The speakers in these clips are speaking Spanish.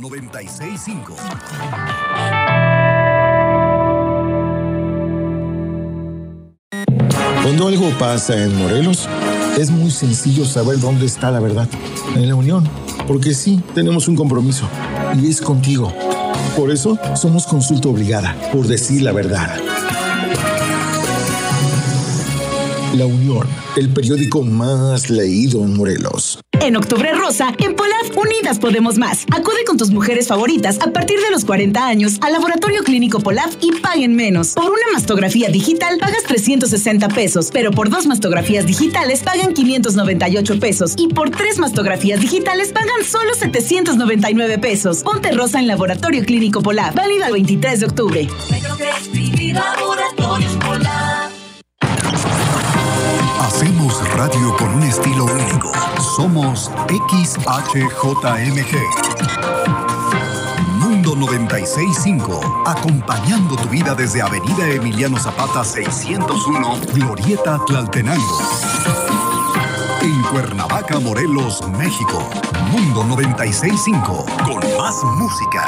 965. Cuando algo pasa en Morelos, es muy sencillo saber dónde está la verdad. En la Unión. Porque sí, tenemos un compromiso. Y es contigo. Por eso somos consulta obligada, por decir la verdad. La Unión, el periódico más leído en Morelos. En Octubre Rosa, en Polaf Unidas Podemos Más. Acude con tus mujeres favoritas a partir de los 40 años al Laboratorio Clínico Polaf y paguen menos. Por una mastografía digital pagas 360 pesos, pero por dos mastografías digitales pagan 598 pesos y por tres mastografías digitales pagan solo 799 pesos. Ponte rosa en Laboratorio Clínico Polaf. Válido el 23 de octubre. Radio con un estilo único. Somos XHJMG. Mundo 965, acompañando tu vida desde Avenida Emiliano Zapata 601, Glorieta Tlaltenango. En Cuernavaca, Morelos, México. Mundo 965, con más música.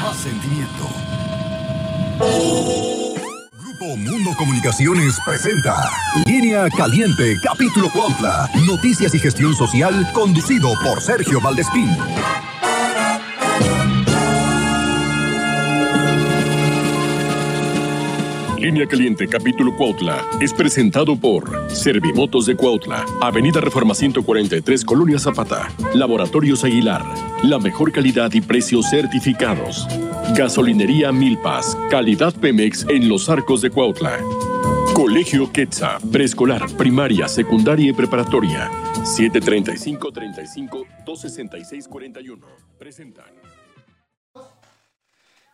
Más sentimiento. Mundo Comunicaciones presenta Línea Caliente, capítulo Cuautla. Noticias y gestión social, conducido por Sergio Valdespín. Línea Caliente, capítulo Cuautla, es presentado por Servimotos de Cuautla, Avenida Reforma 143, Colonia Zapata, Laboratorios Aguilar, la mejor calidad y precios certificados. Gasolinería Milpas, calidad Pemex en los arcos de Cuautla. Colegio Quetza, preescolar, primaria, secundaria y preparatoria. 735-35-266-41. Presentan.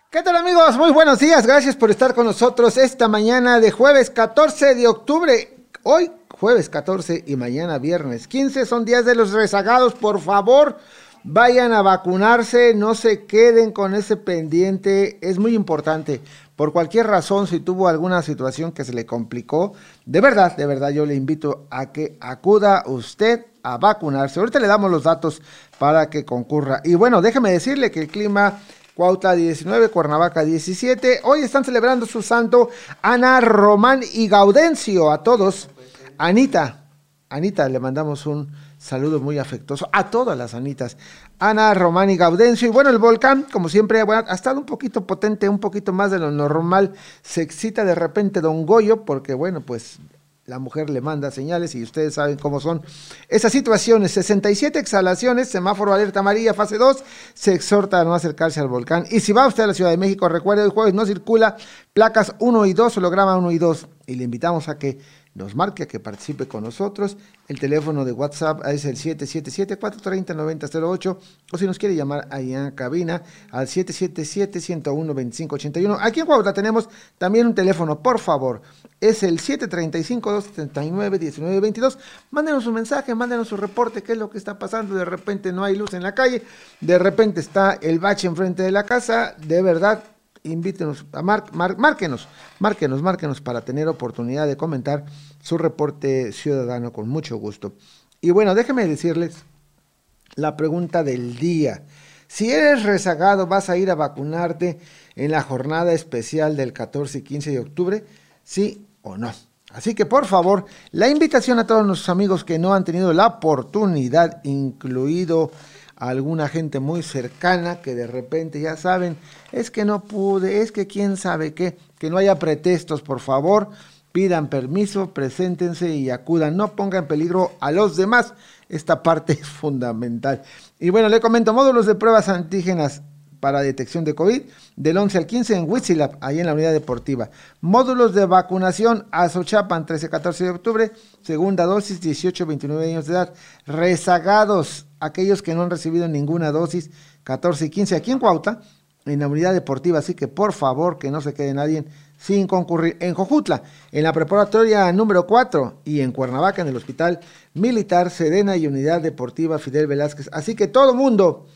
¿Qué tal amigos? Muy buenos días, gracias por estar con nosotros esta mañana de jueves 14 de octubre. Hoy jueves 14 y mañana viernes 15 son días de los rezagados, por favor. Vayan a vacunarse, no se queden con ese pendiente, es muy importante. Por cualquier razón, si tuvo alguna situación que se le complicó, de verdad, de verdad yo le invito a que acuda usted a vacunarse. Ahorita le damos los datos para que concurra. Y bueno, déjeme decirle que el clima Cuautla 19, Cuernavaca 17. Hoy están celebrando su santo Ana, Román y Gaudencio. A todos. Anita, Anita, le mandamos un saludo muy afectuoso a todas las Anitas. Ana, Román y Gaudencio. Y bueno, el volcán, como siempre, ha estado un poquito potente, un poquito más de lo normal. Se excita de repente Don Goyo, porque bueno, pues la mujer le manda señales y ustedes saben cómo son esas situaciones. 67 exhalaciones, semáforo alerta amarilla, fase 2. Se exhorta a no acercarse al volcán. Y si va usted a la Ciudad de México, recuerde, el jueves no circula placas 1 y 2, holograma 1 y 2. Y le invitamos a que nos marque, que participe con nosotros. El teléfono de WhatsApp es el 777-430-9008 o si nos quiere llamar ahí en cabina al 777-101-2581. Aquí en Cuautla tenemos también un teléfono, por favor, es el 735-279-1922. Mándenos un mensaje, mándenos un reporte, qué es lo que está pasando. De repente no hay luz en la calle, de repente está el bache enfrente de la casa, de verdad invítenos, a mar, márquenos, márquenos, márquenos para tener oportunidad de comentar su reporte ciudadano con mucho gusto. Y bueno, déjenme decirles la pregunta del día. Si eres rezagado, ¿vas a ir a vacunarte en la jornada especial del 14 y 15 de octubre? ¿Sí o no? Así que por favor, la invitación a todos nuestros amigos que no han tenido la oportunidad, incluido alguna gente muy cercana que de repente ya saben, es que no pude, es que quién sabe qué, que no haya pretextos, por favor, pidan permiso, preséntense y acudan, no pongan en peligro a los demás. Esta parte es fundamental. Y bueno, le comento módulos de pruebas antígenas para detección de COVID del 11 al 15 en Huitzilap, ahí en la unidad deportiva. Módulos de vacunación a Xochapan, 13-14 de octubre, segunda dosis, 18-29 años de edad. Rezagados, aquellos que no han recibido ninguna dosis, 14 y 15 aquí en Cuautla, en la unidad deportiva, así que por favor que no se quede nadie sin concurrir. En Jojutla, en la preparatoria número 4 y en Cuernavaca, en el Hospital Militar Sedena y Unidad Deportiva Fidel Velázquez. Así que todo mundo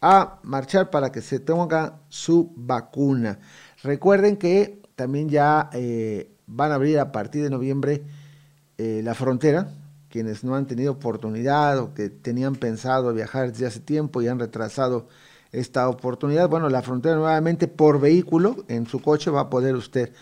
a marchar para que se tenga su vacuna. Recuerden que también ya eh, van a abrir a partir de noviembre eh, la frontera quienes no han tenido oportunidad o que tenían pensado viajar desde hace tiempo y han retrasado esta oportunidad. Bueno, la frontera nuevamente por vehículo en su coche va a poder usted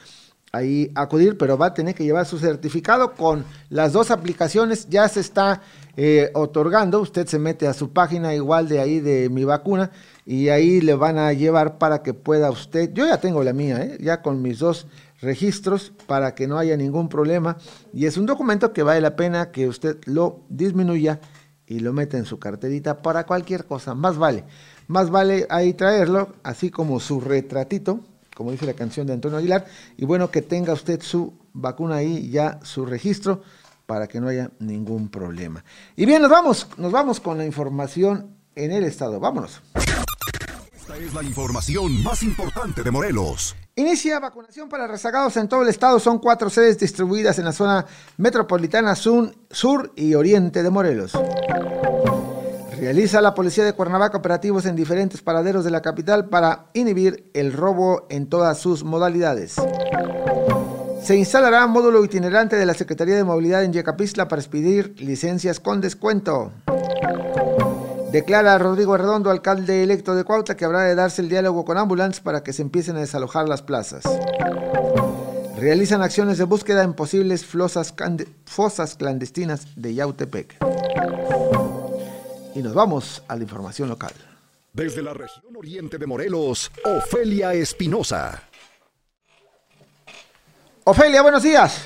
ahí acudir, pero va a tener que llevar su certificado con las dos aplicaciones. Ya se está eh, otorgando. Usted se mete a su página igual de ahí de mi vacuna y ahí le van a llevar para que pueda usted. Yo ya tengo la mía, ¿eh? ya con mis dos registros para que no haya ningún problema. Y es un documento que vale la pena que usted lo disminuya y lo meta en su carterita para cualquier cosa. Más vale, más vale ahí traerlo, así como su retratito como dice la canción de Antonio Aguilar, y bueno, que tenga usted su vacuna ahí, ya su registro, para que no haya ningún problema. Y bien, nos vamos, nos vamos con la información en el estado. Vámonos. Es la información más importante de Morelos. Inicia vacunación para rezagados en todo el estado. Son cuatro sedes distribuidas en la zona metropolitana sur, sur y oriente de Morelos. Realiza la policía de Cuernavaca operativos en diferentes paraderos de la capital para inhibir el robo en todas sus modalidades. Se instalará módulo itinerante de la Secretaría de Movilidad en Yecapistla para expedir licencias con descuento. Declara Rodrigo Redondo, alcalde electo de Cuautla, que habrá de darse el diálogo con ambulancias para que se empiecen a desalojar las plazas. Realizan acciones de búsqueda en posibles fosas clandestinas de Yautepec. Y nos vamos a la información local. Desde la región oriente de Morelos, Ofelia Espinosa. Ofelia, buenos días.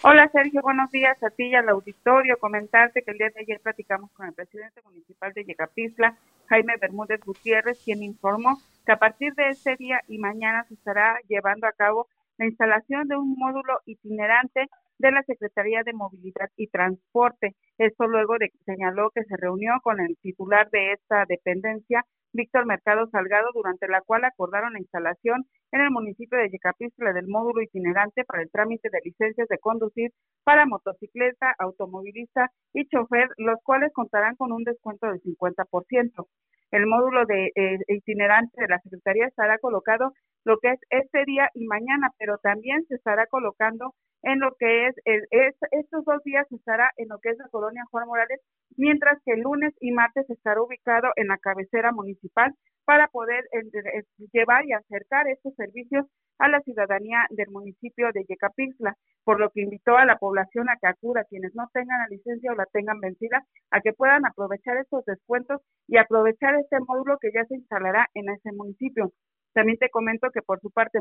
Hola Sergio, buenos días a ti y al auditorio. Comentarte que el día de ayer platicamos con el presidente municipal de Yecapistla, Jaime Bermúdez Gutiérrez, quien informó que a partir de este día y mañana se estará llevando a cabo la instalación de un módulo itinerante de la Secretaría de Movilidad y Transporte. Esto luego de que señaló que se reunió con el titular de esta dependencia, Víctor Mercado Salgado, durante la cual acordaron la instalación en el municipio de Yecapistla del módulo itinerante para el trámite de licencias de conducir para motocicleta, automovilista y chofer, los cuales contarán con un descuento del 50%. El módulo de eh, itinerante de la Secretaría estará colocado lo que es este día y mañana, pero también se estará colocando en lo que es, es, estos dos días estará en lo que es la colonia Juan Morales, mientras que el lunes y martes estará ubicado en la cabecera municipal para poder eh, llevar y acercar estos servicios a la ciudadanía del municipio de Yecapixtla, por lo que invitó a la población a que acuda quienes no tengan la licencia o la tengan vencida, a que puedan aprovechar estos descuentos y aprovechar este módulo que ya se instalará en ese municipio. También te comento que por su parte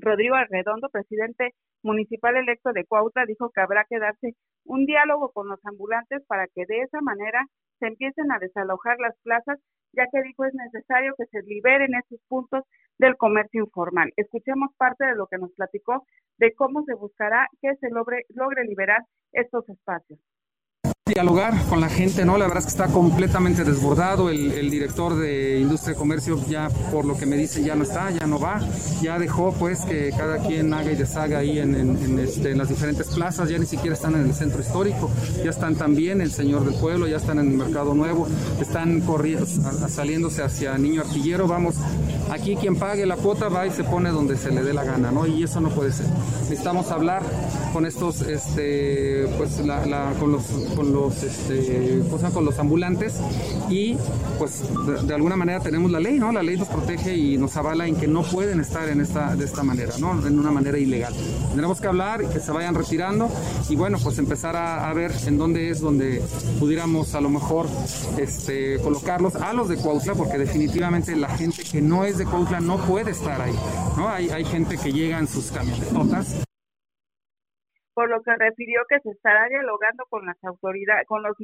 Rodrigo Arredondo, presidente municipal electo de Cuautla, dijo que habrá que darse un diálogo con los ambulantes para que de esa manera se empiecen a desalojar las plazas, ya que dijo es necesario que se liberen esos puntos del comercio informal. Escuchemos parte de lo que nos platicó de cómo se buscará que se logre, logre liberar estos espacios dialogar con la gente, ¿no? La verdad es que está completamente desbordado. El, director de Industria y Comercio ya, por lo que me dice, ya no está, ya no va. Ya dejó, pues, que cada quien haga y deshaga ahí en, este, en las diferentes plazas. Ya ni siquiera están en el centro histórico. Ya están también el Señor del Pueblo, ya están en el Mercado Nuevo. Están corriendo, saliéndose hacia Niño Artillero. Vamos, aquí quien pague la cuota va y se pone donde se le dé la gana, ¿no? Y eso no puede ser. Necesitamos hablar con estos, este, pues, la, con los, con los los, este, con los ambulantes y pues de, alguna manera tenemos la ley, ¿no? La ley nos protege y nos avala en que no pueden estar en esta, de esta manera, ¿no? En una manera ilegal. Tendremos que hablar que se vayan retirando y bueno, pues empezar a, ver en dónde es donde pudiéramos a lo mejor este, colocarlos a los de Cuautla, porque definitivamente la gente que no es de Cuautla no puede estar ahí, ¿no? Hay, hay gente que llega en sus camionetas por lo que refirió que se estará dialogando con las autoridades, con los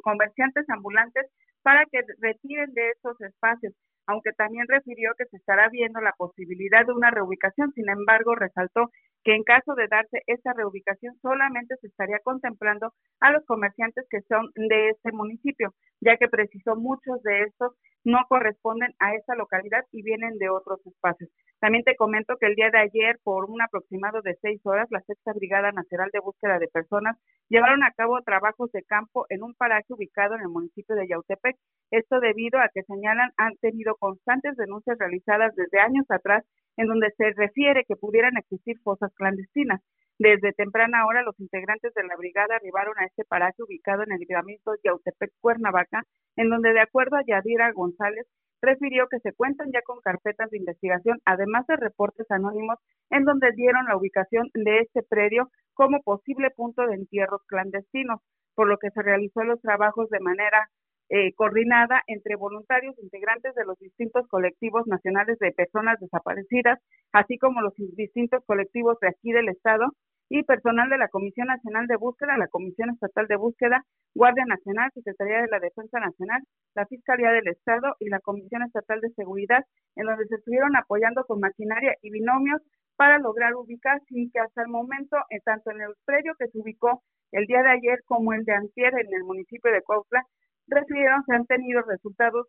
comerciantes ambulantes para que retiren de esos espacios, aunque también refirió que se estará viendo la posibilidad de una reubicación. Sin embargo, resaltó que en caso de darse esta reubicación solamente se estaría contemplando a los comerciantes que son de este municipio, ya que precisó muchos de estos no corresponden a esta localidad y vienen de otros espacios. También te comento que el día de ayer, por un aproximado de seis horas, la Sexta Brigada Nacional de Búsqueda de Personas llevaron a cabo trabajos de campo en un paraje ubicado en el municipio de Yautepec. Esto debido a que señalan han tenido constantes denuncias realizadas desde años atrás en donde se refiere que pudieran existir fosas clandestinas. Desde temprana hora, los integrantes de la brigada arribaron a este paraje ubicado en el libramiento de Yautepec, Cuernavaca, en donde, de acuerdo a Yadira González, refirió que se cuentan ya con carpetas de investigación, además de reportes anónimos, en donde dieron la ubicación de este predio como posible punto de entierros clandestinos, por lo que se realizó los trabajos de manera eh, coordinada entre voluntarios integrantes de los distintos colectivos nacionales de personas desaparecidas, así como los distintos colectivos de aquí del Estado y personal de la Comisión Nacional de Búsqueda, la Comisión Estatal de Búsqueda, Guardia Nacional, Secretaría de la Defensa Nacional, la Fiscalía del Estado y la Comisión Estatal de Seguridad, en donde se estuvieron apoyando con maquinaria y binomios para lograr ubicar sin que hasta el momento, eh, tanto en el predio que se ubicó el día de ayer como el de antier en el municipio de Cuautla, recibieron, se han tenido resultados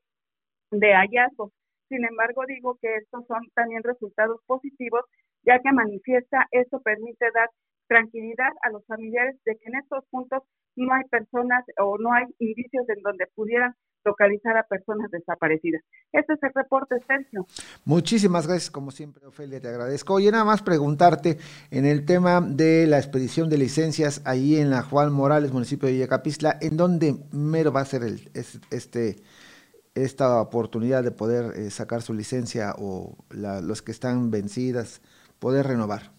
de hallazgos. Sin embargo, digo que estos son también resultados positivos, ya que manifiesta, esto permite dar tranquilidad a los familiares de que en estos puntos no hay personas o no hay indicios en donde pudieran localizar a personas desaparecidas. Este es el reporte, Sergio. Muchísimas gracias, como siempre, Ofelia, te agradezco. Oye, nada más preguntarte en el tema de la expedición de licencias ahí en la Juan Morales, municipio de Villacapistla, ¿en dónde mero va a ser el, este, esta oportunidad de poder eh, sacar su licencia o los que están vencidas, poder renovar?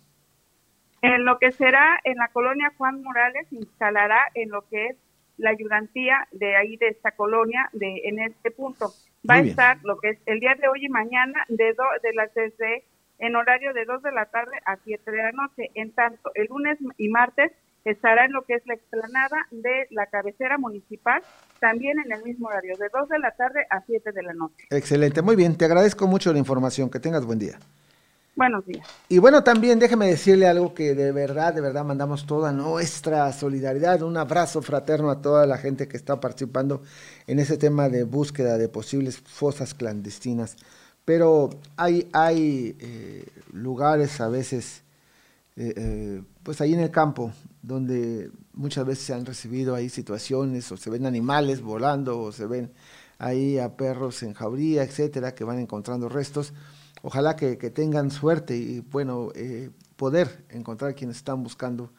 En lo que será en la colonia Juan Morales, instalará en lo que es la ayudantía de ahí de esta colonia de en este punto. Va a estar lo que es el día de hoy y mañana de do, de las desde en horario de 2 de la tarde a 7 de la noche. En tanto, el lunes y martes estará en lo que es la explanada de la cabecera municipal, también en el mismo horario, de 2 de la tarde a 7 de la noche. Excelente, muy bien, te agradezco mucho la información, que tengas buen día. Buenos días. Y bueno, también déjeme decirle algo que de verdad, de verdad mandamos toda nuestra solidaridad, un abrazo fraterno a toda la gente que está participando en ese tema de búsqueda de posibles fosas clandestinas. Pero hay, hay eh, lugares a veces, eh, eh, pues ahí en el campo, donde muchas veces se han recibido ahí situaciones, o se ven animales volando, o se ven ahí a perros en jauría, etcétera, que van encontrando restos ojalá que, tengan suerte y bueno, eh, poder encontrar quienes están buscando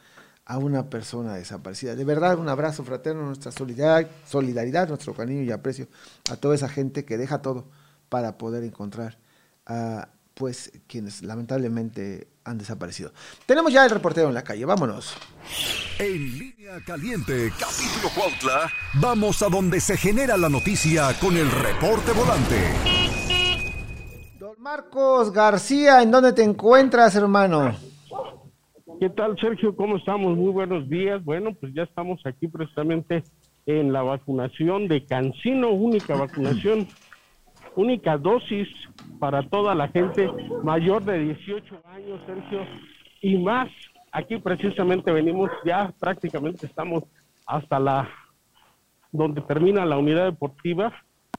a una persona desaparecida. De verdad, un abrazo fraterno, nuestra solidaridad, solidaridad, nuestro cariño y aprecio a toda esa gente que deja todo para poder encontrar a pues quienes lamentablemente han desaparecido. Tenemos ya el reportero en la calle, vámonos. En línea caliente, capítulo Cuautla, vamos a donde se genera la noticia con el reporte volante. Marcos García, ¿en dónde te encuentras, hermano? ¿Qué tal, Sergio? ¿Cómo estamos? Muy buenos días. Bueno, pues ya estamos aquí precisamente en la vacunación de Cancino, única vacunación, única dosis para toda la gente mayor de 18 años, Sergio, y más. Aquí precisamente venimos, ya prácticamente estamos hasta la, donde termina la unidad deportiva,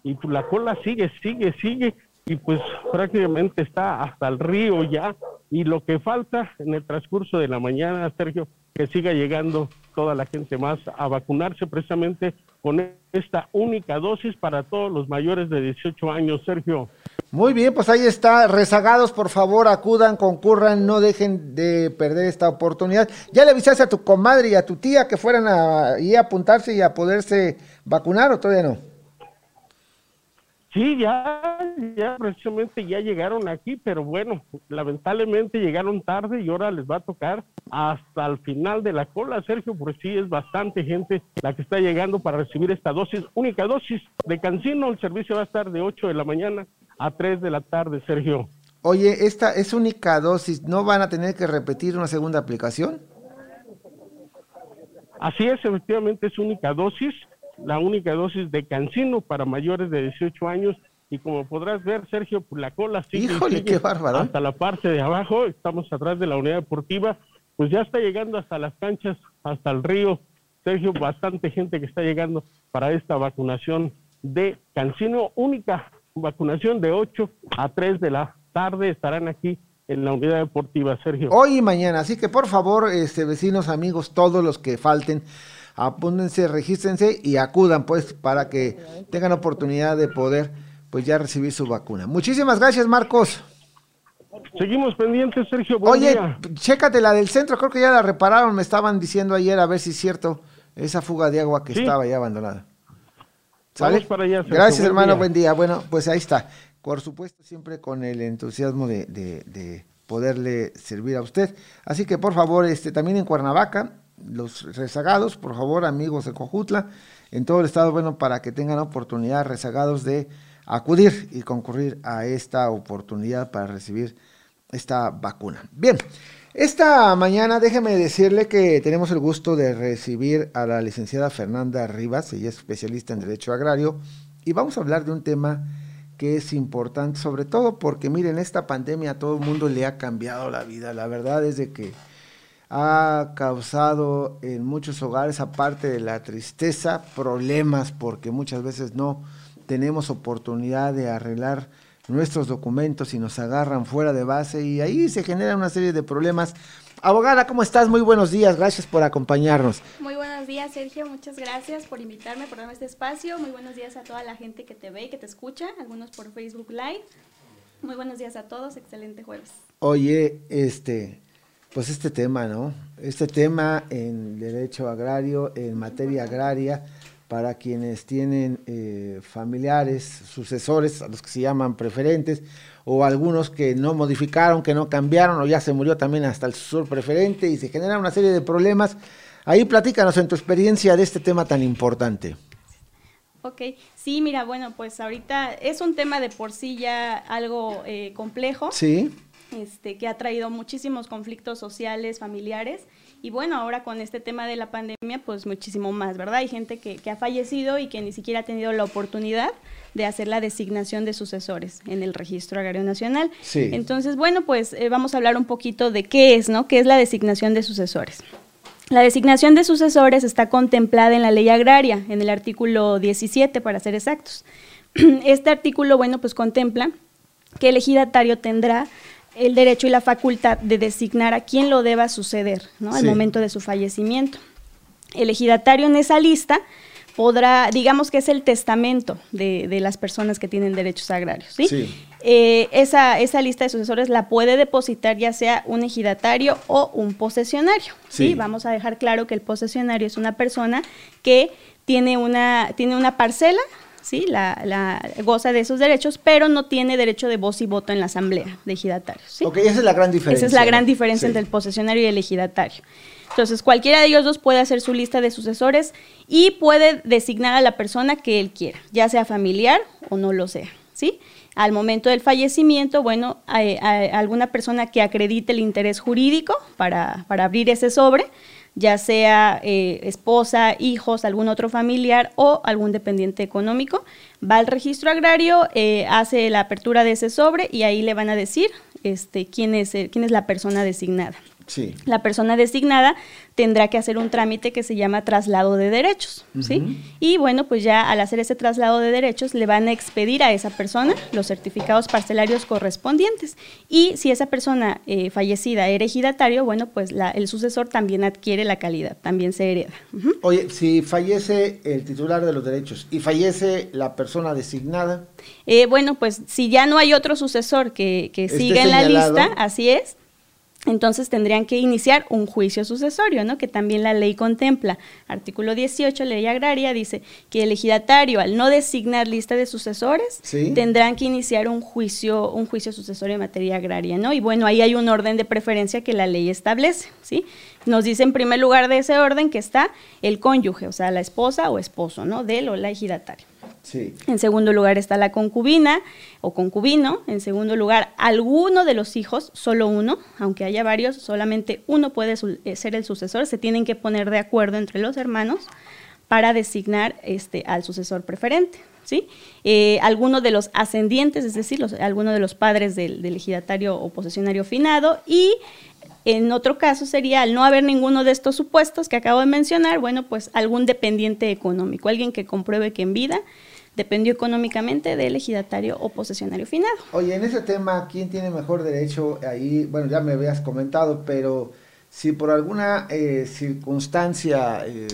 y la cola sigue, sigue, sigue y pues prácticamente está hasta el río ya y lo que falta en el transcurso de la mañana, Sergio, que siga llegando toda la gente más a vacunarse precisamente con esta única dosis para todos los mayores de 18 años, Sergio. Muy bien, pues ahí está. Rezagados, por favor, acudan, concurran, no dejen de perder esta oportunidad. ¿Ya le avisaste a tu comadre y a tu tía que fueran a, a apuntarse y a poderse vacunar o todavía no? Sí, ya, ya precisamente ya llegaron aquí, pero bueno, lamentablemente llegaron tarde y ahora les va a tocar hasta el final de la cola, Sergio, porque sí es bastante gente la que está llegando para recibir esta dosis, única dosis de Cancino. El servicio va a estar de 8 de la mañana a 3 de la tarde, Sergio. Oye, esta es única dosis, ¿no van a tener que repetir una segunda aplicación? Así es, efectivamente es única dosis la única dosis de cancino para mayores de 18 años y como podrás ver, Sergio, pues la cola sigue, Híjole, qué bárbaro. hasta la parte de abajo, estamos atrás de la unidad deportiva, pues ya está llegando hasta las canchas, hasta el río. Sergio, bastante gente que está llegando para esta vacunación de Cancino, única vacunación de 8 a 3 de la tarde, estarán aquí en la unidad deportiva, Sergio. Hoy y mañana, así que por favor, este, vecinos, amigos, todos los que falten, apúntense, regístrense y acudan pues para que tengan oportunidad de poder pues ya recibir su vacuna. Muchísimas gracias Marcos. Seguimos pendientes, Sergio. Oye, chécate la del centro, creo que ya la repararon, me estaban diciendo ayer a ver si es cierto esa fuga de agua que estaba ya abandonada. ¿Sale? para allá, Gracias, hermano, buen día. Bueno, pues ahí está. Por supuesto, siempre con el entusiasmo de, de, poderle servir a usted. Así que, por favor, este también en Cuernavaca, los rezagados, por favor, amigos de Cojutla, en todo el estado, bueno, para que tengan oportunidad rezagados de acudir y concurrir a esta oportunidad para recibir esta vacuna. Bien, esta mañana déjeme decirle que tenemos el gusto de recibir a la licenciada Fernanda Rivas, ella es especialista en Derecho Agrario, y vamos a hablar de un tema que es importante, sobre todo porque miren, esta pandemia a todo el mundo le ha cambiado la vida. La verdad es de que ha causado en muchos hogares, aparte de la tristeza, problemas porque muchas veces no tenemos oportunidad de arreglar nuestros documentos y nos agarran fuera de base y ahí se genera una serie de problemas. Abogada, ¿cómo estás? Muy buenos días, gracias por acompañarnos. Muy buenos días, Sergio, muchas gracias por invitarme, por darme este espacio. Muy buenos días a toda la gente que te ve y que te escucha, algunos por Facebook Live. Muy buenos días a todos, excelente jueves. Oye, este, pues este tema, ¿no? Este tema en derecho agrario, en materia agraria, para quienes tienen eh, familiares, sucesores, a los que se llaman preferentes, o algunos que no modificaron, que no cambiaron, o ya se murió también hasta el sucesor preferente, y se generan una serie de problemas. Ahí platícanos en tu experiencia de este tema tan importante. Ok, sí, mira, bueno, pues ahorita es un tema de por sí ya algo eh, complejo. Sí. Este, que ha traído muchísimos conflictos sociales, familiares y bueno, ahora con este tema de la pandemia, pues muchísimo más, ¿verdad? Hay gente que, que ha fallecido y que ni siquiera ha tenido la oportunidad de hacer la designación de sucesores en el Registro Agrario Nacional. Sí. Entonces, bueno, pues eh, vamos a hablar un poquito de qué es, ¿no? ¿Qué es la designación de sucesores? La designación de sucesores está contemplada en la ley agraria, en el artículo 17, para ser exactos. Este artículo, bueno, pues contempla que el ejidatario tendrá el derecho y la facultad de designar a quién lo deba suceder ¿no? al momento de su fallecimiento. El ejidatario en esa lista podrá, digamos que es el testamento de, las personas que tienen derechos agrarios. ¿sí? Eh, esa, esa, lista de sucesores la puede depositar ya sea un ejidatario o un posesionario. ¿sí? Vamos a dejar claro que el posesionario es una persona que tiene una, tiene una parcela ¿sí? La, la, goza de esos derechos, pero no tiene derecho de voz y voto en la asamblea de ejidatarios. ¿sí? Ok, esa es la gran diferencia. Esa es la gran diferencia entre el posesionario y el ejidatario. Entonces, cualquiera de ellos dos puede hacer su lista de sucesores y puede designar a la persona que él quiera, ya sea familiar o no lo sea, ¿sí? Al momento del fallecimiento, bueno, hay, alguna persona que acredite el interés jurídico para, para abrir ese sobre, ya sea eh, esposa, hijos, algún otro familiar o algún dependiente económico, va al registro agrario, eh, hace la apertura de ese sobre y ahí le van a decir este, quién, es, quién es la persona designada. La persona designada tendrá que hacer un trámite que se llama traslado de derechos, ¿sí? Y bueno, pues ya al hacer ese traslado de derechos le van a expedir a esa persona los certificados parcelarios correspondientes. Y si esa persona eh, fallecida era ejidatario, bueno, pues el sucesor también adquiere la calidad, también se hereda. Oye, si fallece el titular de los derechos y fallece la persona designada. Eh, bueno, pues si ya no hay otro sucesor que, que siga en la lista, así es, entonces tendrían que iniciar un juicio sucesorio, ¿no? Que también la ley contempla. Artículo 18, ley agraria, dice que el ejidatario, al no designar lista de sucesores, tendrán que iniciar un juicio, un juicio sucesorio en materia agraria, ¿no? Y bueno, ahí hay un orden de preferencia que la ley establece, ¿sí? Nos dice en primer lugar de ese orden que está el cónyuge, o sea, la esposa o esposo, ¿no? Del o la ejidataria. En segundo lugar está la concubina o concubino. En segundo lugar, alguno de los hijos, solo uno, aunque haya varios, solamente uno puede eh, ser el sucesor. Se tienen que poner de acuerdo entre los hermanos para designar este, al sucesor preferente. ¿sí? Eh, alguno de los ascendientes, es decir, alguno de los padres del, del o posesionario finado y en otro caso sería, al no haber ninguno de estos supuestos que acabo de mencionar, bueno, pues algún dependiente económico, alguien que compruebe que en vida dependió económicamente del ejidatario o posesionario finado. Oye, en ese tema, ¿quién tiene mejor derecho ahí? Bueno, ya me habías comentado, pero si por alguna eh, circunstancia eh,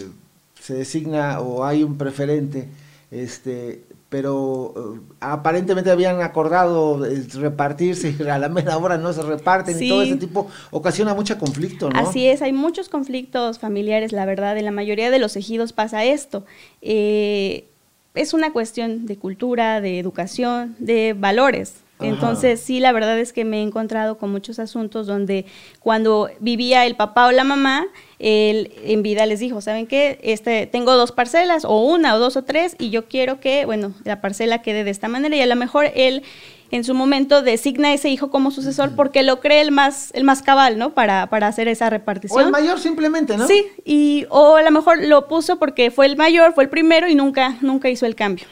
se designa o hay un preferente, este, pero uh, aparentemente habían acordado eh, repartirse y a la mera hora no se reparten y todo ese tipo ocasiona mucho conflicto, ¿no? Así es, hay muchos conflictos familiares, la verdad, en la mayoría de los ejidos pasa esto. Eh, es una cuestión de cultura, de educación, de valores. Entonces, sí, la verdad es que me he encontrado con muchos asuntos donde cuando vivía el papá o la mamá, él en vida les dijo, ¿saben qué? Este, tengo dos parcelas, o una, o dos, o tres, y yo quiero que, bueno, la parcela quede de esta manera, y a lo mejor él en su momento designa a ese hijo como sucesor porque lo cree el más, el más cabal, ¿no? Para, para hacer esa repartición. O el mayor simplemente, ¿no? Sí, y, o a lo mejor lo puso porque fue el mayor, fue el primero y nunca, nunca hizo el cambio.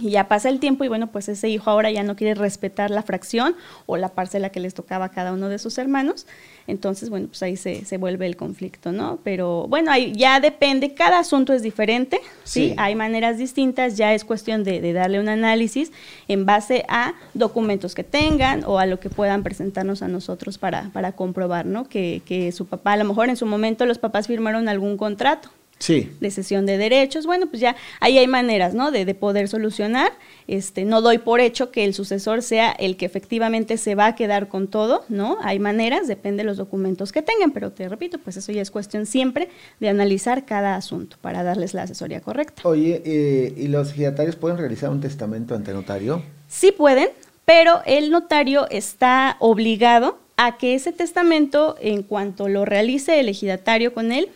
Y ya pasa el tiempo y bueno, pues ese hijo ahora ya no quiere respetar la fracción o la parcela que les tocaba a cada uno de sus hermanos. Entonces, bueno, pues ahí se, se vuelve el conflicto, ¿no? Pero bueno, ahí ya depende, cada asunto es diferente, ¿sí? Hay maneras distintas, ya es cuestión de, de, darle un análisis en base a documentos que tengan o a lo que puedan presentarnos a nosotros para, para comprobar, ¿no? Que, que su papá, a lo mejor en su momento los papás firmaron algún contrato sí. de cesión de derechos. Bueno, pues ya ahí hay maneras, ¿no? De, de, poder solucionar. Este, no doy por hecho que el sucesor sea el que efectivamente se va a quedar con todo, ¿no? Hay maneras, depende de los documentos que tengan, pero te repito, pues eso ya es cuestión siempre de analizar cada asunto para darles la asesoría correcta. Oye, eh, ¿y los ejidatarios pueden realizar un testamento ante notario? Sí pueden, pero el notario está obligado a que ese testamento, en cuanto lo realice el ejidatario con él,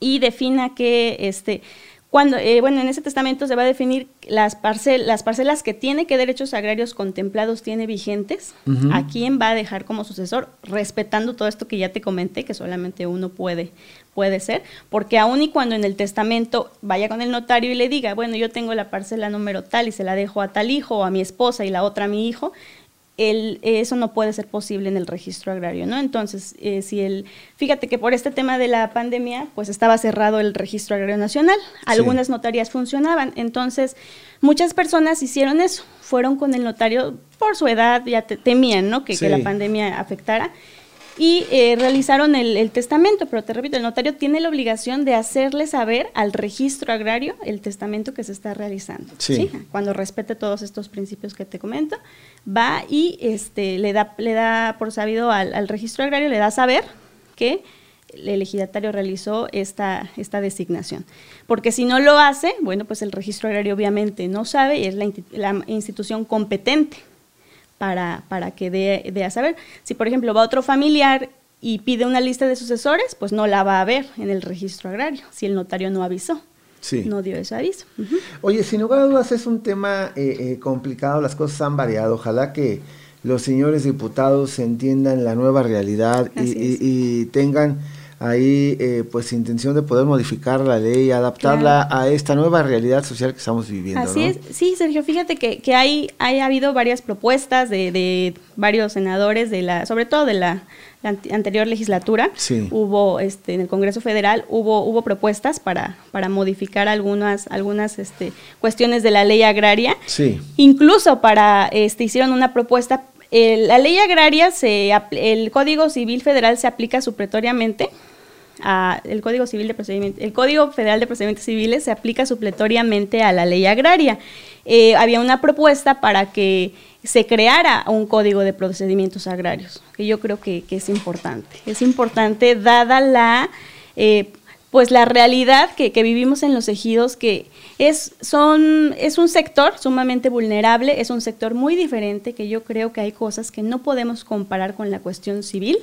y defina que este cuando eh, bueno en ese testamento se va a definir las parcel, las parcelas que tiene qué derechos agrarios contemplados tiene vigentes uh -huh. a quién va a dejar como sucesor respetando todo esto que ya te comenté que solamente uno puede puede ser porque aun y cuando en el testamento vaya con el notario y le diga bueno yo tengo la parcela número tal y se la dejo a tal hijo o a mi esposa y la otra a mi hijo el, eso no puede ser posible en el registro agrario, ¿no? Entonces, eh, si el, fíjate que por este tema de la pandemia, pues estaba cerrado el registro agrario nacional, algunas sí. notarías funcionaban, entonces muchas personas hicieron eso, fueron con el notario por su edad, ya te, temían, ¿no? Que, sí. que, la pandemia afectara y eh, realizaron el, el, testamento, pero te repito, el notario tiene la obligación de hacerle saber al registro agrario el testamento que se está realizando. Sí. ¿sí? Cuando respete todos estos principios que te comento, va y este, le, da, le da por sabido al, al registro agrario, le da a saber que el ejidatario realizó esta, esta designación. Porque si no lo hace, bueno, pues el registro agrario obviamente no sabe y es la, la institución competente para, para que dé, dé a saber. Si, por ejemplo, va otro familiar y pide una lista de sucesores, pues no la va a ver en el registro agrario, si el notario no avisó. Sí. No dio ese aviso. Uh -huh. Oye, sin lugar a dudas es un tema eh, eh, complicado, las cosas han variado. Ojalá que los señores diputados entiendan la nueva realidad y, y, y, tengan ahí eh, pues intención de poder modificar la ley, adaptarla claro. a esta nueva realidad social que estamos viviendo. Así ¿no? es, sí, Sergio, fíjate que, que hay, hay habido varias propuestas de, de, varios senadores, de la, sobre todo de la, la anterior legislatura, sí. hubo este, en el Congreso Federal, hubo, hubo propuestas para, para modificar algunas, algunas este, cuestiones de la ley agraria, sí. incluso para, este, hicieron una propuesta el, la ley agraria, se, el Código Civil Federal se aplica supletoriamente. A, el Código Civil de Procedimientos, el Código Federal de Procedimientos Civiles se aplica supletoriamente a la ley agraria. Eh, había una propuesta para que se creara un código de procedimientos agrarios, que yo creo que, que es importante. Es importante dada la eh, pues la realidad que, que, vivimos en los ejidos, que es, son, es un sector sumamente vulnerable, es un sector muy diferente, que yo creo que hay cosas que no podemos comparar con la cuestión civil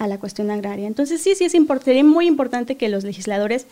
a la cuestión agraria. Entonces sí, sí es importante, muy importante que los legisladores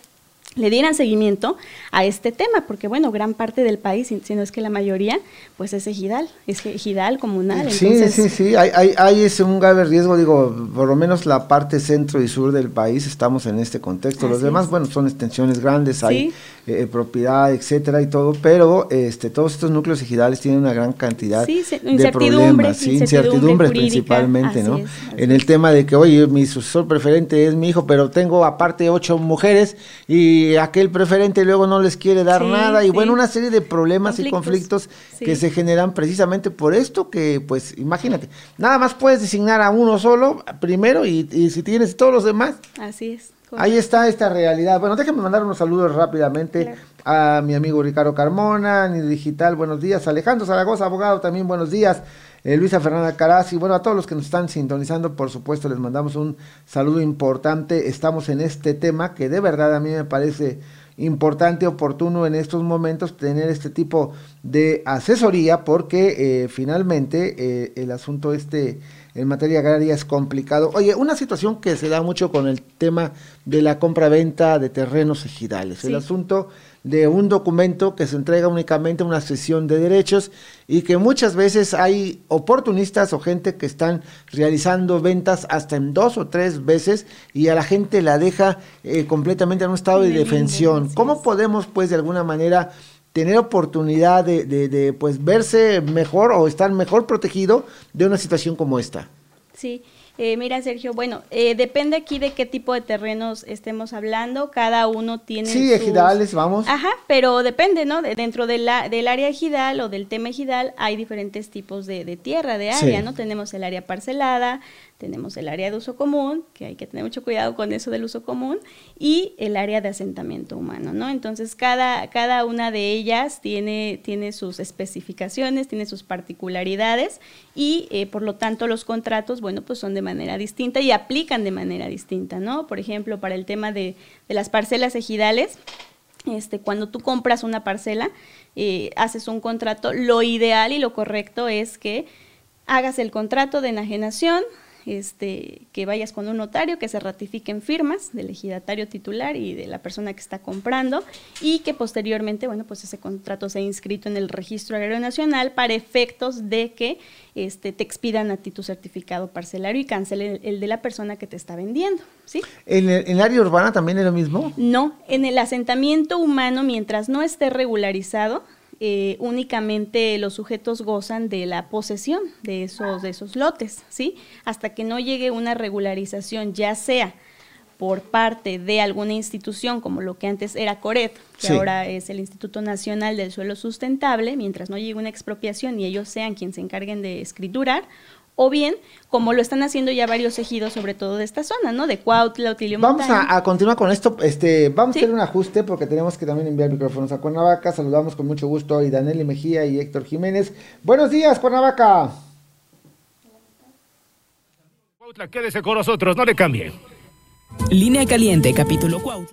le dieran seguimiento a este tema, porque bueno, gran parte del país, si no es que la mayoría, pues es ejidal, es ejidal comunal. Sí, entonces... sí, sí, hay, hay, hay ese un grave riesgo, digo, por lo menos la parte centro y sur del país estamos en este contexto, Así los demás, es. bueno, son extensiones grandes, hay ¿Sí? eh, propiedad, etcétera y todo, pero este, todos estos núcleos ejidales tienen una gran cantidad sí, de problemas, ¿sí? incertidumbres principalmente, ¿no? Es, en el tema de que, oye, mi sucesor preferente es mi hijo, pero tengo aparte ocho mujeres y aquel preferente luego no les quiere dar sí, nada y sí. bueno, una serie de problemas conflictos, y conflictos sí. que se generan precisamente por esto que pues imagínate, nada más puedes designar a uno solo primero y, y si tienes todos los demás. Así es. Ahí está esta realidad. Bueno, déjenme mandar unos saludos rápidamente. Claro. a mi amigo Ricardo Carmona, ni digital, buenos días, Alejandro Zaragoza, abogado, también buenos días, eh, Luisa Fernanda Caraz, y bueno, a todos los que nos están sintonizando, por supuesto, les mandamos un saludo importante, estamos en este tema que de verdad a mí me parece importante, oportuno en estos momentos tener este tipo de asesoría porque eh, finalmente eh, el asunto este en materia agraria es complicado. Oye, una situación que se da mucho con el tema de la compra-venta de terrenos ejidales, el asunto de un documento que se entrega únicamente a una sesión de derechos y que muchas veces hay oportunistas o gente que están realizando ventas hasta en dos o tres veces y a la gente la deja eh, completamente en un estado de defensión. ¿Cómo podemos pues de alguna manera tener oportunidad de, de, pues verse mejor o estar mejor protegido de una situación como esta. Sí, eh, mira, Sergio, bueno, eh, depende aquí de qué tipo de terrenos estemos hablando. Cada uno tiene. Sí, ejidales, vamos. Ajá, pero depende, ¿no? dentro de la, del área ejidal o del tema ejidal hay diferentes tipos de, de tierra, de área, ¿no? Tenemos el área parcelada, tenemos el área de uso común, que hay que tener mucho cuidado con eso del uso común, y el área de asentamiento humano, ¿no? Entonces, cada, cada una de ellas tiene, tiene sus especificaciones, tiene sus particularidades, y eh, por lo tanto los contratos, bueno, pues son de manera distinta y aplican de manera distinta, ¿no? Por ejemplo, para el tema de, de las parcelas ejidales, este, cuando tú compras una parcela, eh, haces un contrato, lo ideal y lo correcto es que hagas el contrato de enajenación, este, que vayas con un notario, que se ratifiquen firmas del ejidatario titular y de la persona que está comprando y que posteriormente, bueno, pues ese contrato sea inscrito en el Registro Agrario Nacional para efectos de que este, te expidan a ti tu certificado parcelario y cancele el, de la persona que te está vendiendo, ¿sí? ¿En el, ¿En el área urbana también es lo mismo? No, en el asentamiento humano, mientras no esté regularizado, eh, únicamente los sujetos gozan de la posesión de esos, de esos lotes, ¿sí? Hasta que no llegue una regularización, ya sea por parte de alguna institución, como lo que antes era CORET, que ahora es el Instituto Nacional del Suelo Sustentable, mientras no llegue una expropiación y ellos sean quienes se encarguen de escriturar, o bien como lo están haciendo ya varios ejidos, sobre todo de esta zona, ¿no? De Cuautla, Utilio Vamos a, continuar con esto, este, vamos a hacer un ajuste porque tenemos que también enviar micrófonos a Cuernavaca, saludamos con mucho gusto a Danelli Mejía y Héctor Jiménez. Buenos días, Cuernavaca. Cuautla, quédese con nosotros, no le cambie. Línea Caliente, capítulo Cuautla.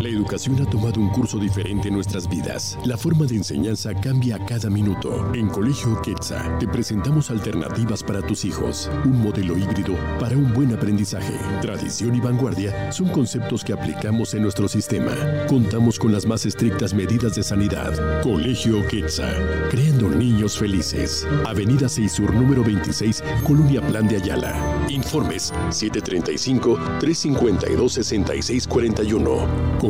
La educación ha tomado un curso diferente en nuestras vidas. La forma de enseñanza cambia a cada minuto. En Colegio Quetzal te presentamos alternativas para tus hijos. Un modelo híbrido para un buen aprendizaje. Tradición y vanguardia son conceptos que aplicamos en nuestro sistema. Contamos con las más estrictas medidas de sanidad. Colegio Quetzal, creando niños felices. Avenida 6 Sur, número 26, Colonia Plan de Ayala. Informes 735 352 6641.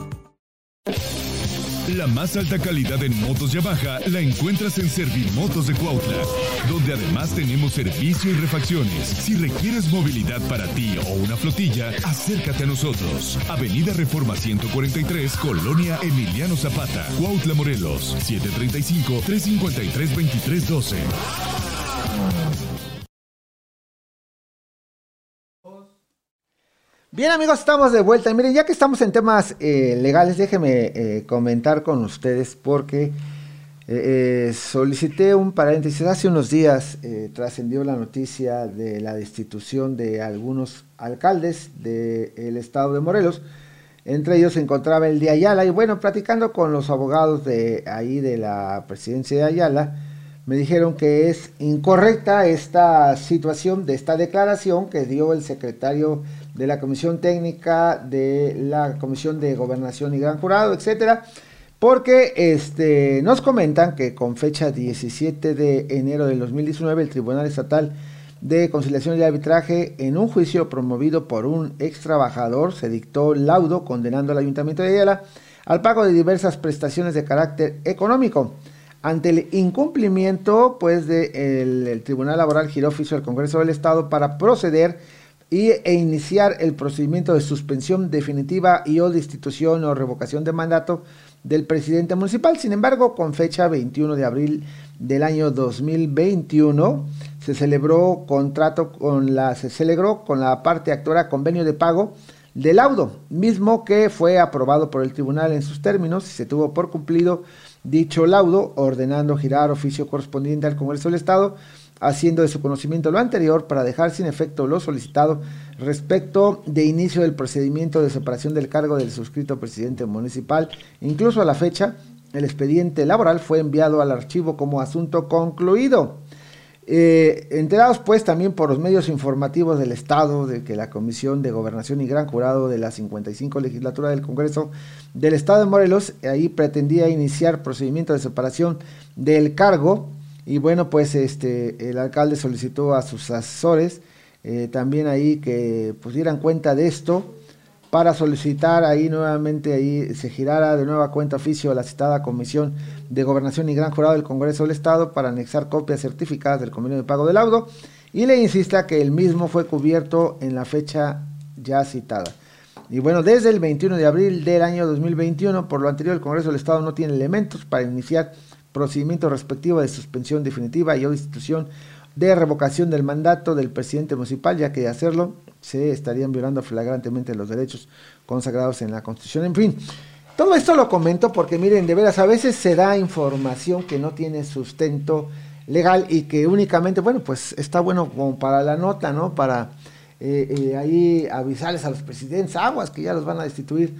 La más alta calidad en motos Yamaha la encuentras en Servimotos de Cuautla, donde además tenemos servicio y refacciones. Si requieres movilidad para ti o una flotilla, acércate a nosotros. Avenida Reforma 143, Colonia Emiliano Zapata, Cuautla, Morelos, 735-353-2312. Bien amigos, estamos de vuelta. Y miren, ya que estamos en temas eh, legales, déjenme eh, comentar con ustedes porque eh, solicité un paréntesis. Hace unos días trascendió la noticia de la destitución de algunos alcaldes del estado de Morelos. Entre ellos se encontraba el de Ayala y bueno, platicando con los abogados de ahí de la presidencia de Ayala, me dijeron que es incorrecta esta situación de esta declaración que dio el secretario de la Comisión Técnica de la Comisión de Gobernación y Gran Jurado, etcétera, porque este, nos comentan que con fecha 17 de enero del 2019 el Tribunal Estatal de Conciliación y Arbitraje en un juicio promovido por un ex trabajador se dictó laudo condenando al Ayuntamiento de Ayala al pago de diversas prestaciones de carácter económico. Ante el incumplimiento pues de el, Tribunal Laboral giró oficio al Congreso del Estado para proceder y, e iniciar el procedimiento de suspensión definitiva y o destitución o revocación de mandato del presidente municipal. Sin embargo, con fecha 21 de abril del año 2021 se celebró contrato con la se celebró con la parte actora convenio de pago del laudo, mismo que fue aprobado por el tribunal en sus términos y se tuvo por cumplido dicho laudo, ordenando girar oficio correspondiente al Congreso del Estado haciendo de su conocimiento lo anterior para dejar sin efecto lo solicitado respecto de inicio del procedimiento de separación del cargo del suscrito presidente municipal. Incluso a la fecha, el expediente laboral fue enviado al archivo como asunto concluido. Eh, enterados pues también por los medios informativos del Estado de que la Comisión de Gobernación y Gran Jurado de la 55 legislatura del Congreso del Estado de Morelos ahí pretendía iniciar procedimiento de separación del cargo y bueno, pues este, el alcalde solicitó a sus asesores eh, también ahí que dieran cuenta de esto para solicitar ahí nuevamente ahí se girara de nueva cuenta oficio a la citada Comisión de Gobernación y Gran Jurado del Congreso del Estado para anexar copias certificadas del convenio de pago del laudo y le insista que el mismo fue cubierto en la fecha ya citada. Y bueno, desde el 21 de abril del año 2021, por lo anterior, el Congreso del Estado no tiene elementos para iniciar procedimiento respectivo de suspensión definitiva y o institución de revocación del mandato del presidente municipal, ya que de hacerlo se estarían violando flagrantemente los derechos consagrados en la Constitución. En fin, todo esto lo comento porque miren, de veras, a veces se da información que no tiene sustento legal y que únicamente, bueno, pues está bueno como para la nota, ¿no? Para eh, eh, ahí avisarles a los presidentes, aguas que ya los van a destituir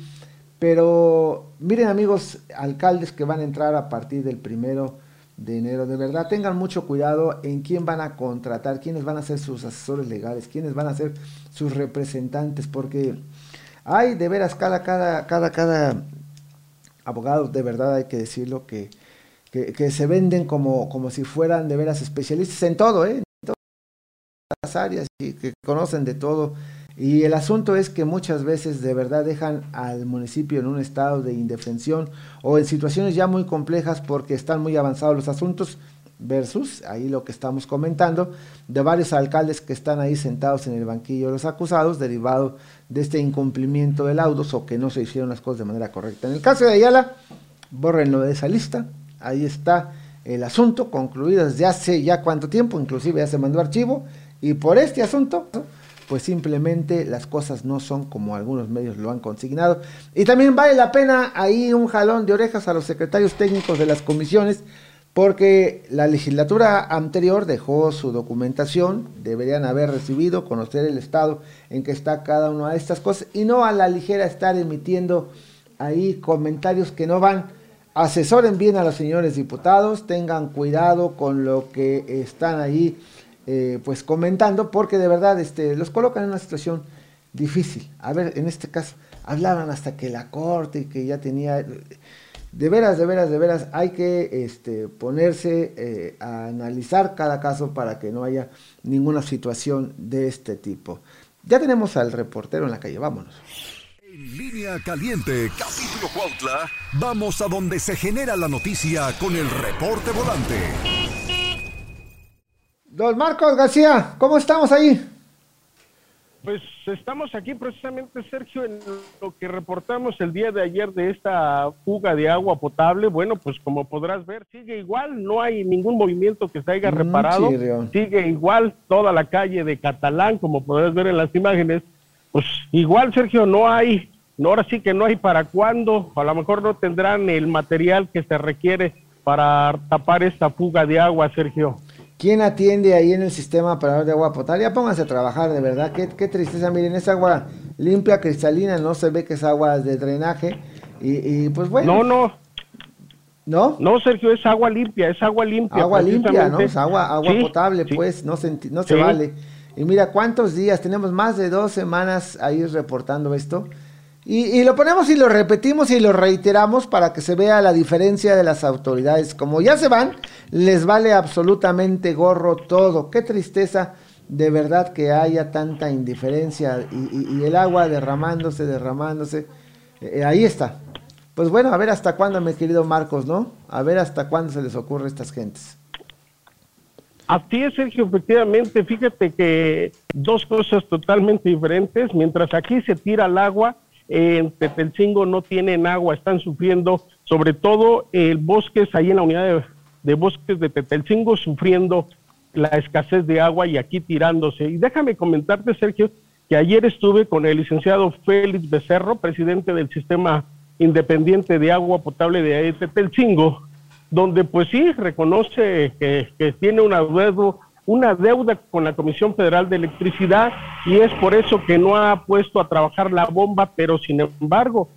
pero miren amigos, alcaldes que van a entrar a partir del primero de enero, de verdad tengan mucho cuidado en quién van a contratar, quiénes van a ser sus asesores legales, quiénes van a ser sus representantes, porque hay de veras cada, cada, cada, cada abogado, de verdad hay que decirlo, que, que, se venden como, como si fueran de veras especialistas en todo, ¿eh? en todas las áreas y que conocen de todo y el asunto es que muchas veces de verdad dejan al municipio en un estado de indefensión o en situaciones ya muy complejas porque están muy avanzados los asuntos versus ahí lo que estamos comentando de varios alcaldes que están ahí sentados en el banquillo de los acusados derivado de este incumplimiento de laudos o que no se hicieron las cosas de manera correcta. En el caso de Ayala, bórrenlo de esa lista, ahí está el asunto concluido desde hace ya cuánto tiempo, inclusive ya se mandó archivo y por este asunto pues simplemente las cosas no son como algunos medios lo han consignado. Y también vale la pena ahí un jalón de orejas a los secretarios técnicos de las comisiones, porque la legislatura anterior dejó su documentación, deberían haber recibido, conocer el estado en que está cada una de estas cosas, y no a la ligera estar emitiendo ahí comentarios que no van. Asesoren bien a los señores diputados, tengan cuidado con lo que están ahí eh, pues comentando, porque de verdad este, los colocan en una situación difícil. A ver, en este caso, hablaban hasta que la corte, que ya tenía... De veras, de veras, de veras, hay que este, ponerse eh, a analizar cada caso para que no haya ninguna situación de este tipo. Ya tenemos al reportero en la calle, vámonos. En línea caliente, capítulo Cuautla, vamos a donde se genera la noticia con el reporte volante. Don Marcos García, ¿cómo estamos ahí? Pues estamos aquí precisamente, Sergio, en lo que reportamos el día de ayer de esta fuga de agua potable. Bueno, pues como podrás ver, sigue igual, no hay ningún movimiento que se haya mm, reparado. sigue igual toda la calle de Catalán, como podrás ver en las imágenes. Pues igual, Sergio, no hay, no, ahora sí que no hay para cuándo, a lo mejor no tendrán el material que se requiere para tapar esta fuga de agua, Sergio. ¿Quién atiende ahí en el sistema para de agua potable? Ya pónganse a trabajar, de verdad. Qué, qué tristeza. Miren, esa agua limpia, cristalina, no se ve que es agua de drenaje. Y, pues bueno. No, no. ¿No? No, Sergio, es agua limpia, es agua limpia. Agua limpia, ¿no? Es agua, agua potable, pues, no se, no se vale. Y mira cuántos días, tenemos más de dos semanas ahí reportando esto. Y, lo ponemos y lo repetimos y lo reiteramos para que se vea la diferencia de las autoridades. Como ya se van, les vale absolutamente gorro todo. Qué tristeza de verdad que haya tanta indiferencia y, el agua derramándose, derramándose. Eh, ahí está. Pues bueno, a ver hasta cuándo, mi querido Marcos, ¿no? A ver hasta cuándo se les ocurre a estas gentes. Así es, Sergio, efectivamente. Fíjate que dos cosas totalmente diferentes. Mientras aquí se tira el agua, en Tetelcingo no tienen agua, están sufriendo, sobre todo el bosques, ahí en la unidad de, bosques de Tetelcingo, sufriendo la escasez de agua y aquí tirándose. Y déjame comentarte, Sergio, que ayer estuve con el licenciado Félix Becerro, presidente del Sistema Independiente de Agua Potable de Tetelcingo, donde pues sí reconoce que, tiene una deuda una deuda con la Comisión Federal de Electricidad y es por eso que no ha puesto a trabajar la bomba, pero sin embargo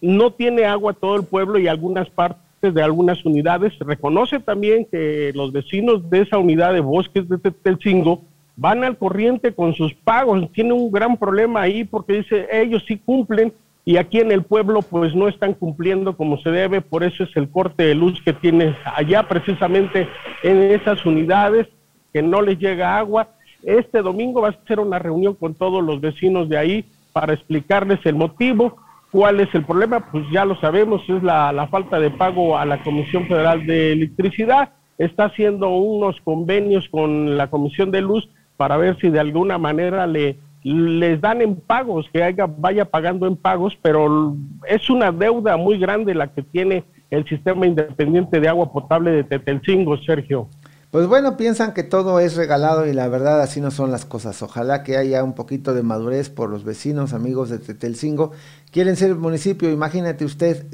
no tiene agua todo el pueblo y algunas partes de algunas unidades. Reconoce también que los vecinos de esa unidad de bosques de Tetelcingo van al corriente con sus pagos. Tiene un gran problema ahí porque dice ellos sí cumplen y aquí en el pueblo pues no están cumpliendo como se debe, por eso es el corte de luz que tiene allá precisamente en esas unidades que no les llega agua. Este domingo va a ser una reunión con todos los vecinos de ahí para explicarles el motivo, cuál es el problema, pues ya lo sabemos, es la, falta de pago a la Comisión Federal de Electricidad. Está haciendo unos convenios con la Comisión de Luz para ver si de alguna manera le les dan en pagos, que haya, vaya pagando en pagos, pero es una deuda muy grande la que tiene el sistema independiente de agua potable de Tetelcingo, Sergio. Pues bueno, piensan que todo es regalado y la verdad así no son las cosas. Ojalá que haya un poquito de madurez por los vecinos, amigos de Tetelcingo. Quieren ser municipio, imagínate usted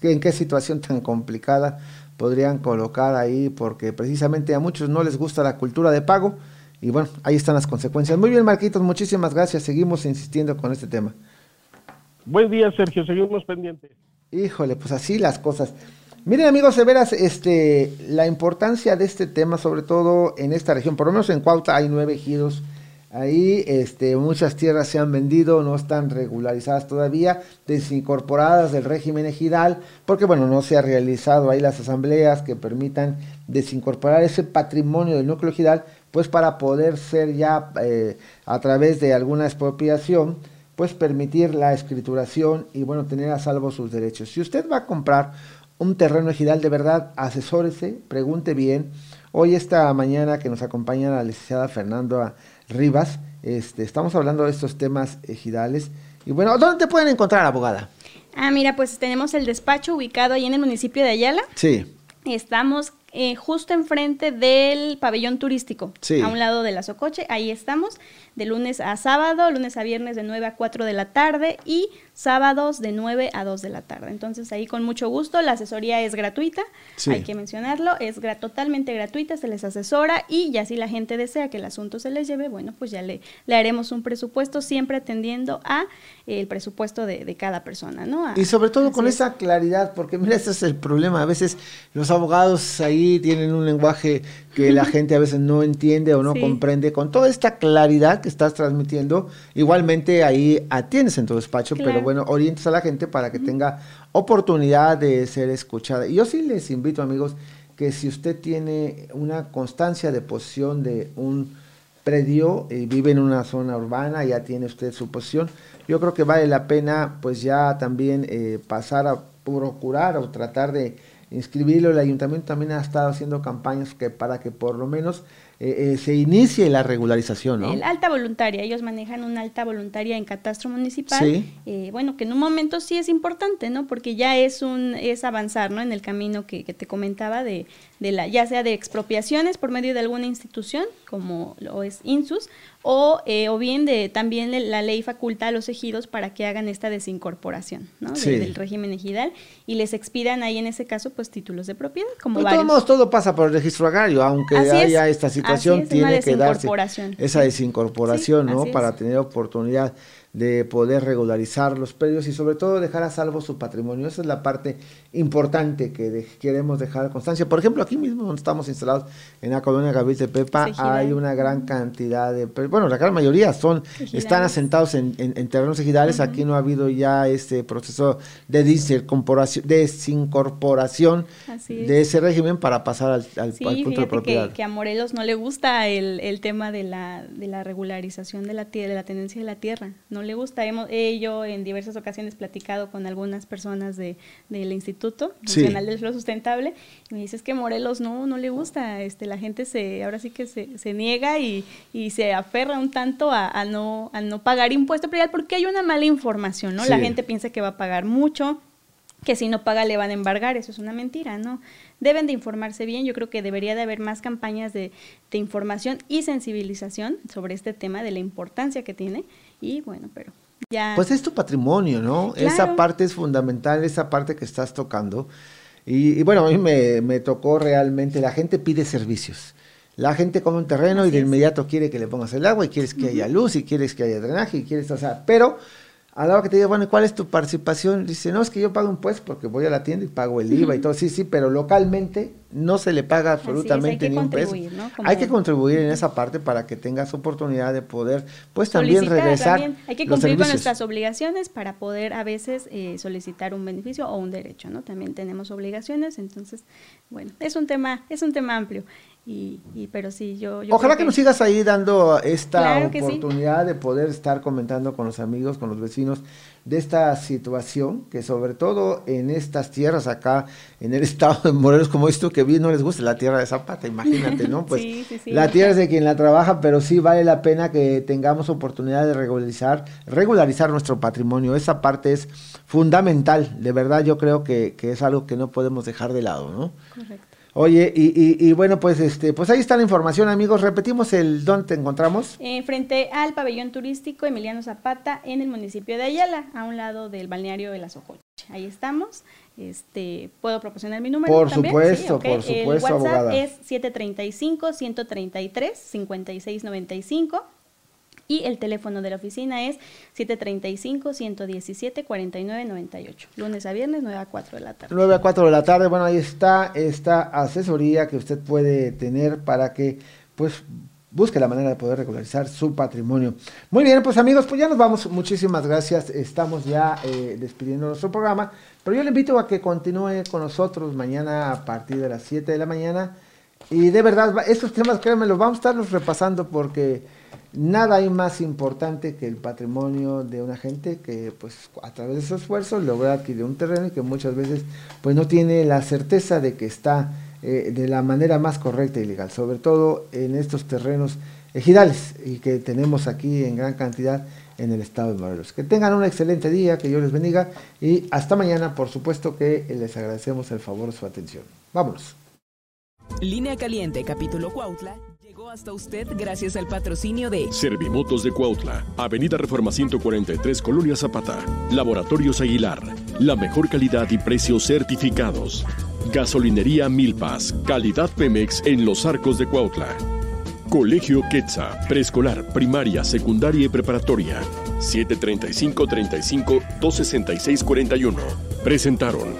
en qué situación tan complicada podrían colocar ahí, porque precisamente a muchos no les gusta la cultura de pago. Y bueno, ahí están las consecuencias. Muy bien, Marquitos, muchísimas gracias. Seguimos insistiendo con este tema. Buen día, Sergio. Seguimos pendientes. Híjole, pues así las cosas. Miren amigos, de veras, este, la importancia de este tema, sobre todo en esta región, por lo menos en Cuautla hay nueve ejidos, ahí este, muchas tierras se han vendido, no están regularizadas todavía, desincorporadas del régimen ejidal, porque bueno, no se ha realizado ahí las asambleas que permitan desincorporar ese patrimonio del núcleo ejidal, pues para poder ser ya eh, a través de alguna expropiación, pues permitir la escrituración y bueno, tener a salvo sus derechos. Si usted va a comprar un terreno ejidal, de verdad, asesórese, pregunte bien. Hoy esta mañana que nos acompaña la licenciada Fernando Rivas, este, estamos hablando de estos temas ejidales. Y bueno, ¿dónde te pueden encontrar, abogada? Ah, mira, pues tenemos el despacho ubicado ahí en el municipio de Ayala. Sí. Estamos eh, justo enfrente del pabellón turístico, a un lado de la Socoche, ahí estamos, de lunes a sábado, lunes a viernes de 9 a 4 de la tarde y sábados de 9 a 2 de la tarde. Entonces ahí con mucho gusto, la asesoría es gratuita, hay que mencionarlo, es totalmente gratuita, se les asesora y ya si la gente desea que el asunto se les lleve, bueno, pues ya le, le haremos un presupuesto siempre atendiendo a eh, el presupuesto de, cada persona, ¿no? y sobre todo con esa claridad, porque mira, ese es el problema, a veces los abogados ahí tienen un lenguaje que la gente a veces no entiende o no comprende, con toda esta claridad que estás transmitiendo, igualmente ahí atiendes en tu despacho, pero bueno, orientas a la gente para que tenga oportunidad de ser escuchada. Y yo sí les invito, amigos, que si usted tiene una constancia de posición de un predio y vive en una zona urbana, ya tiene usted su posición, yo creo que vale la pena pues ya también eh, pasar a procurar o tratar de inscribirlo. El ayuntamiento también ha estado haciendo campañas que para que por lo menos eh, eh, se inicie la regularización, ¿no? El alta voluntaria, ellos manejan una alta voluntaria en catastro municipal. Eh, bueno, que en un momento sí es importante, ¿no? Porque ya es un es avanzar, ¿no? En el camino que, que te comentaba de, de la ya sea de expropiaciones por medio de alguna institución como lo es INSUS o, eh, o bien de también la ley faculta a los ejidos para que hagan esta desincorporación ¿no? del régimen ejidal y les expidan ahí en ese caso pues títulos de propiedad como pues, varios. todo pasa por el registro agrario aunque haya esta situación tiene que darse esa desincorporación no para tener oportunidad de poder regularizar los predios y sobre todo dejar a salvo su patrimonio. Esa es la parte importante que queremos dejar constancia. Por ejemplo, aquí mismo donde estamos instalados en la colonia Gabriel de Pepa hay una gran cantidad de, bueno, la gran mayoría son están asentados en, terrenos ejidales. Aquí no ha habido ya este proceso de desincorporación, de ese régimen para pasar al, al, punto de propiedad. Que, que, a Morelos no le gusta el, el tema de la, de la regularización de la tierra, de la tenencia de la tierra. No le gusta. Hemos, yo en diversas ocasiones platicado con algunas personas de, del Instituto Nacional del Suelo Sustentable y me dices que Morelos no, no le gusta. Este, la gente se, ahora sí que se, se niega y, y, se aferra un tanto a, a, no, a no pagar impuesto predial porque hay una mala información, ¿no? La gente piensa que va a pagar mucho, que si no paga le van a embargar, eso es una mentira, ¿no? Deben de informarse bien, yo creo que debería de haber más campañas de, de información y sensibilización sobre este tema de la importancia que tiene y bueno, pero ya... Pues es tu patrimonio, ¿no? Esa parte es fundamental, esa parte que estás tocando. Y, bueno, a mí me, me, tocó realmente, la gente pide servicios. La gente come un terreno y de inmediato quiere que le pongas el agua y quieres que haya luz y quieres que haya drenaje y quieres, o sea, pero a la hora que te diga, bueno, ¿cuál es tu participación? Dice, no, es que yo pago un puesto porque voy a la tienda y pago el IVA y todo. Sí, sí, pero localmente no se le paga absolutamente ni un peso. Hay que contribuir en esa parte para que tengas oportunidad de poder, pues también regresar. Hay que cumplir con nuestras obligaciones para poder a veces eh, solicitar un beneficio o un derecho, ¿no? También tenemos obligaciones, entonces, bueno, es un tema, es un tema amplio. Y, pero sí, yo... Ojalá que, nos sigas ahí dando esta oportunidad de poder estar comentando con los amigos, con los vecinos de esta situación, que sobre todo en estas tierras acá, en el estado de Morelos, como esto que vi, no les gusta la tierra de Zapata, imagínate, ¿no? Pues la tierra es de quien la trabaja, pero sí vale la pena que tengamos oportunidad de regularizar, regularizar nuestro patrimonio. Esa parte es fundamental, de verdad yo creo que, que es algo que no podemos dejar de lado, ¿no? Correcto. Oye, y, y, bueno, pues este, pues ahí está la información, amigos. Repetimos el dónde te encontramos. Eh, frente al pabellón turístico Emiliano Zapata en el municipio de Ayala, a un lado del balneario de las Ojoche. Ahí estamos. Este, puedo proporcionar mi número. Por supuesto, por supuesto, el WhatsApp es 735 133 5695 y el teléfono de la oficina es 735-117-4998. Lunes a viernes, 9 a 4 de la tarde. 9 a 4 de la tarde. Bueno, ahí está esta asesoría que usted puede tener para que, pues, busque la manera de poder regularizar su patrimonio. Muy bien, pues amigos, pues ya nos vamos. Muchísimas gracias. Estamos ya eh, despidiendo nuestro programa. Pero yo le invito a que continúe con nosotros mañana a partir de las 7 de la mañana. Y de verdad, estos temas, créanme, los vamos a estarlos repasando porque Nada hay más importante que el patrimonio de una gente que pues a través de su esfuerzo logra adquirir un terreno y que muchas veces pues no tiene la certeza de que está eh, de la manera más correcta y legal, sobre todo en estos terrenos ejidales y que tenemos aquí en gran cantidad en el estado de Morelos. Que tengan un excelente día, que Dios les bendiga y hasta mañana, por supuesto que les agradecemos el favor de su atención. Vámonos. Línea Caliente, capítulo Cuautla hasta usted gracias al patrocinio de Servimotos de Cuautla, Avenida Reforma 143, Colonia Zapata. Laboratorios Aguilar, la mejor calidad y precios certificados. Gasolinería Milpas, calidad Pemex en los arcos de Cuautla. Colegio Quetza, preescolar, primaria, secundaria y preparatoria. 735 35 266 41. Presentaron.